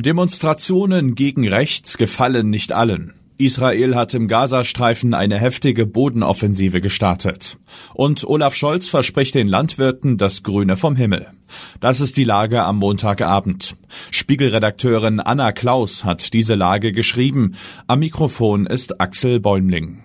Demonstrationen gegen rechts gefallen nicht allen. Israel hat im Gazastreifen eine heftige Bodenoffensive gestartet. Und Olaf Scholz verspricht den Landwirten das Grüne vom Himmel. Das ist die Lage am Montagabend. Spiegelredakteurin Anna Klaus hat diese Lage geschrieben. Am Mikrofon ist Axel Bäumling.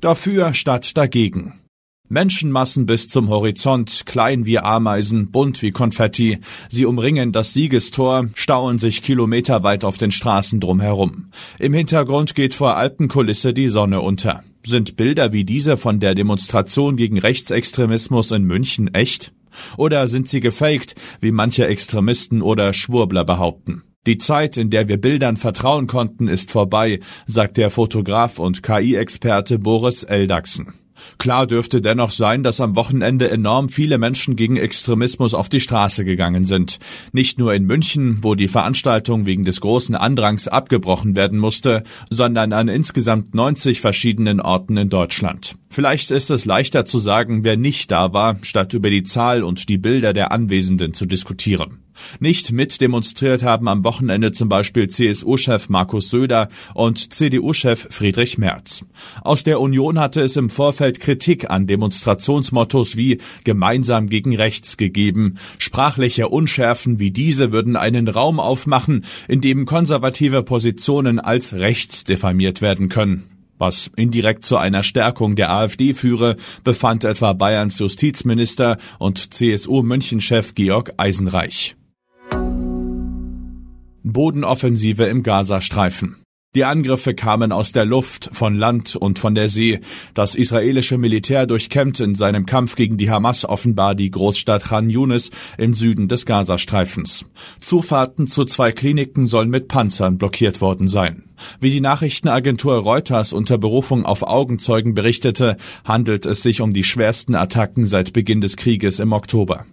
Dafür statt dagegen. Menschenmassen bis zum Horizont, klein wie Ameisen, bunt wie Konfetti. Sie umringen das Siegestor, stauen sich kilometerweit auf den Straßen drumherum. Im Hintergrund geht vor Alpenkulisse die Sonne unter. Sind Bilder wie diese von der Demonstration gegen Rechtsextremismus in München echt? Oder sind sie gefaked, wie manche Extremisten oder Schwurbler behaupten? Die Zeit, in der wir Bildern vertrauen konnten, ist vorbei, sagt der Fotograf und KI-Experte Boris Eldachsen. Klar dürfte dennoch sein, dass am Wochenende enorm viele Menschen gegen Extremismus auf die Straße gegangen sind. Nicht nur in München, wo die Veranstaltung wegen des großen Andrangs abgebrochen werden musste, sondern an insgesamt 90 verschiedenen Orten in Deutschland. Vielleicht ist es leichter zu sagen, wer nicht da war, statt über die Zahl und die Bilder der Anwesenden zu diskutieren. Nicht mitdemonstriert haben am Wochenende zum Beispiel CSU-Chef Markus Söder und CDU-Chef Friedrich Merz. Aus der Union hatte es im Vorfeld Kritik an Demonstrationsmottos wie gemeinsam gegen rechts gegeben. Sprachliche Unschärfen wie diese würden einen Raum aufmachen, in dem konservative Positionen als rechts diffamiert werden können. Was indirekt zu einer Stärkung der AfD führe, befand etwa Bayerns Justizminister und CSU-Münchenchef Georg Eisenreich. Bodenoffensive im Gazastreifen. Die Angriffe kamen aus der Luft, von Land und von der See. Das israelische Militär durchkämmt in seinem Kampf gegen die Hamas offenbar die Großstadt Khan Yunis im Süden des Gazastreifens. Zufahrten zu zwei Kliniken sollen mit Panzern blockiert worden sein. Wie die Nachrichtenagentur Reuters unter Berufung auf Augenzeugen berichtete, handelt es sich um die schwersten Attacken seit Beginn des Krieges im Oktober.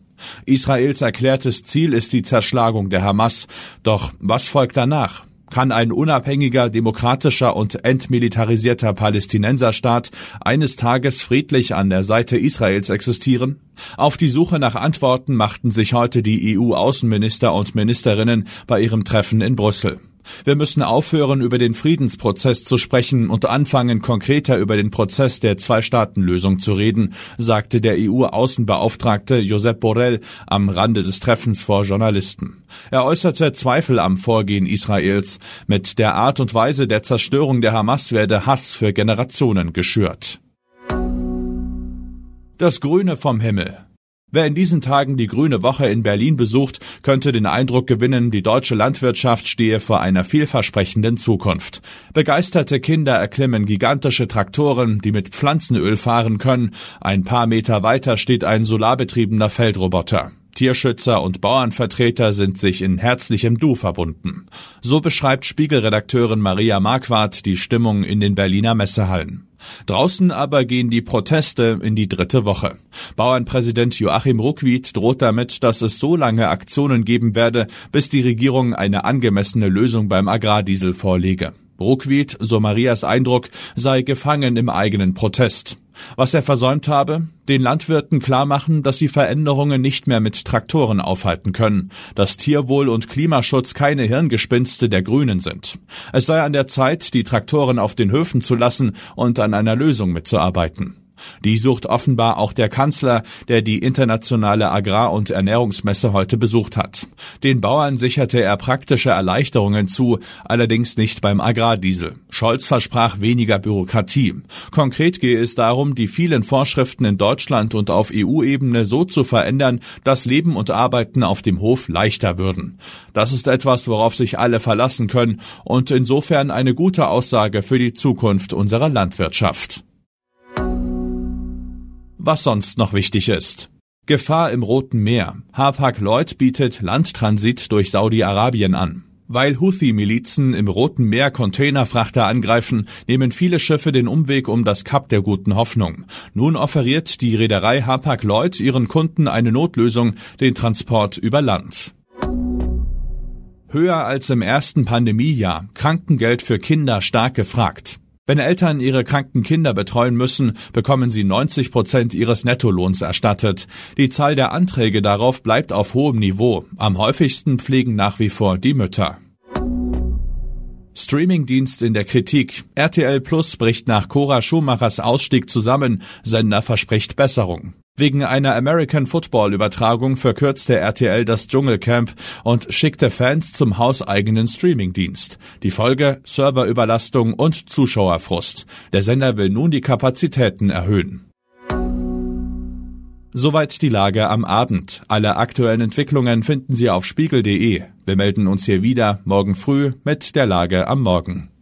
Israels erklärtes Ziel ist die Zerschlagung der Hamas. Doch was folgt danach? Kann ein unabhängiger, demokratischer und entmilitarisierter Palästinenserstaat eines Tages friedlich an der Seite Israels existieren? Auf die Suche nach Antworten machten sich heute die EU-Außenminister und Ministerinnen bei ihrem Treffen in Brüssel. Wir müssen aufhören, über den Friedensprozess zu sprechen und anfangen, konkreter über den Prozess der Zwei-Staaten-Lösung zu reden, sagte der EU-Außenbeauftragte Josep Borrell am Rande des Treffens vor Journalisten. Er äußerte Zweifel am Vorgehen Israels. Mit der Art und Weise der Zerstörung der Hamas werde Hass für Generationen geschürt. Das Grüne vom Himmel. Wer in diesen Tagen die Grüne Woche in Berlin besucht, könnte den Eindruck gewinnen, die deutsche Landwirtschaft stehe vor einer vielversprechenden Zukunft. Begeisterte Kinder erklimmen gigantische Traktoren, die mit Pflanzenöl fahren können. Ein paar Meter weiter steht ein solarbetriebener Feldroboter. Tierschützer und Bauernvertreter sind sich in herzlichem Du verbunden. So beschreibt Spiegelredakteurin Maria Marquardt die Stimmung in den Berliner Messehallen. Draußen aber gehen die Proteste in die dritte Woche. Bauernpräsident Joachim Ruckwied droht damit, dass es so lange Aktionen geben werde, bis die Regierung eine angemessene Lösung beim Agrardiesel vorlege. Ruckwied, so Marias Eindruck, sei gefangen im eigenen Protest. Was er versäumt habe, den Landwirten klarmachen, dass sie Veränderungen nicht mehr mit Traktoren aufhalten können, dass Tierwohl und Klimaschutz keine Hirngespinste der Grünen sind. Es sei an der Zeit, die Traktoren auf den Höfen zu lassen und an einer Lösung mitzuarbeiten. Die sucht offenbar auch der Kanzler, der die internationale Agrar- und Ernährungsmesse heute besucht hat. Den Bauern sicherte er praktische Erleichterungen zu, allerdings nicht beim Agrardiesel. Scholz versprach weniger Bürokratie. Konkret gehe es darum, die vielen Vorschriften in Deutschland und auf EU-Ebene so zu verändern, dass Leben und Arbeiten auf dem Hof leichter würden. Das ist etwas, worauf sich alle verlassen können und insofern eine gute Aussage für die Zukunft unserer Landwirtschaft was sonst noch wichtig ist. Gefahr im Roten Meer. Hapag-Lloyd bietet Landtransit durch Saudi-Arabien an. Weil Houthi-Milizen im Roten Meer Containerfrachter angreifen, nehmen viele Schiffe den Umweg um das Kap der Guten Hoffnung. Nun offeriert die Reederei Hapag-Lloyd ihren Kunden eine Notlösung, den Transport über Land. Höher als im ersten Pandemiejahr, Krankengeld für Kinder stark gefragt. Wenn Eltern ihre kranken Kinder betreuen müssen, bekommen sie 90 Prozent ihres Nettolohns erstattet. Die Zahl der Anträge darauf bleibt auf hohem Niveau. Am häufigsten pflegen nach wie vor die Mütter. Streamingdienst in der Kritik. RTL Plus bricht nach Cora Schumachers Ausstieg zusammen. Sender verspricht Besserung. Wegen einer American Football Übertragung verkürzte RTL das Dschungelcamp und schickte Fans zum hauseigenen Streamingdienst. Die Folge Serverüberlastung und Zuschauerfrust. Der Sender will nun die Kapazitäten erhöhen. Soweit die Lage am Abend. Alle aktuellen Entwicklungen finden Sie auf spiegel.de. Wir melden uns hier wieder morgen früh mit der Lage am Morgen.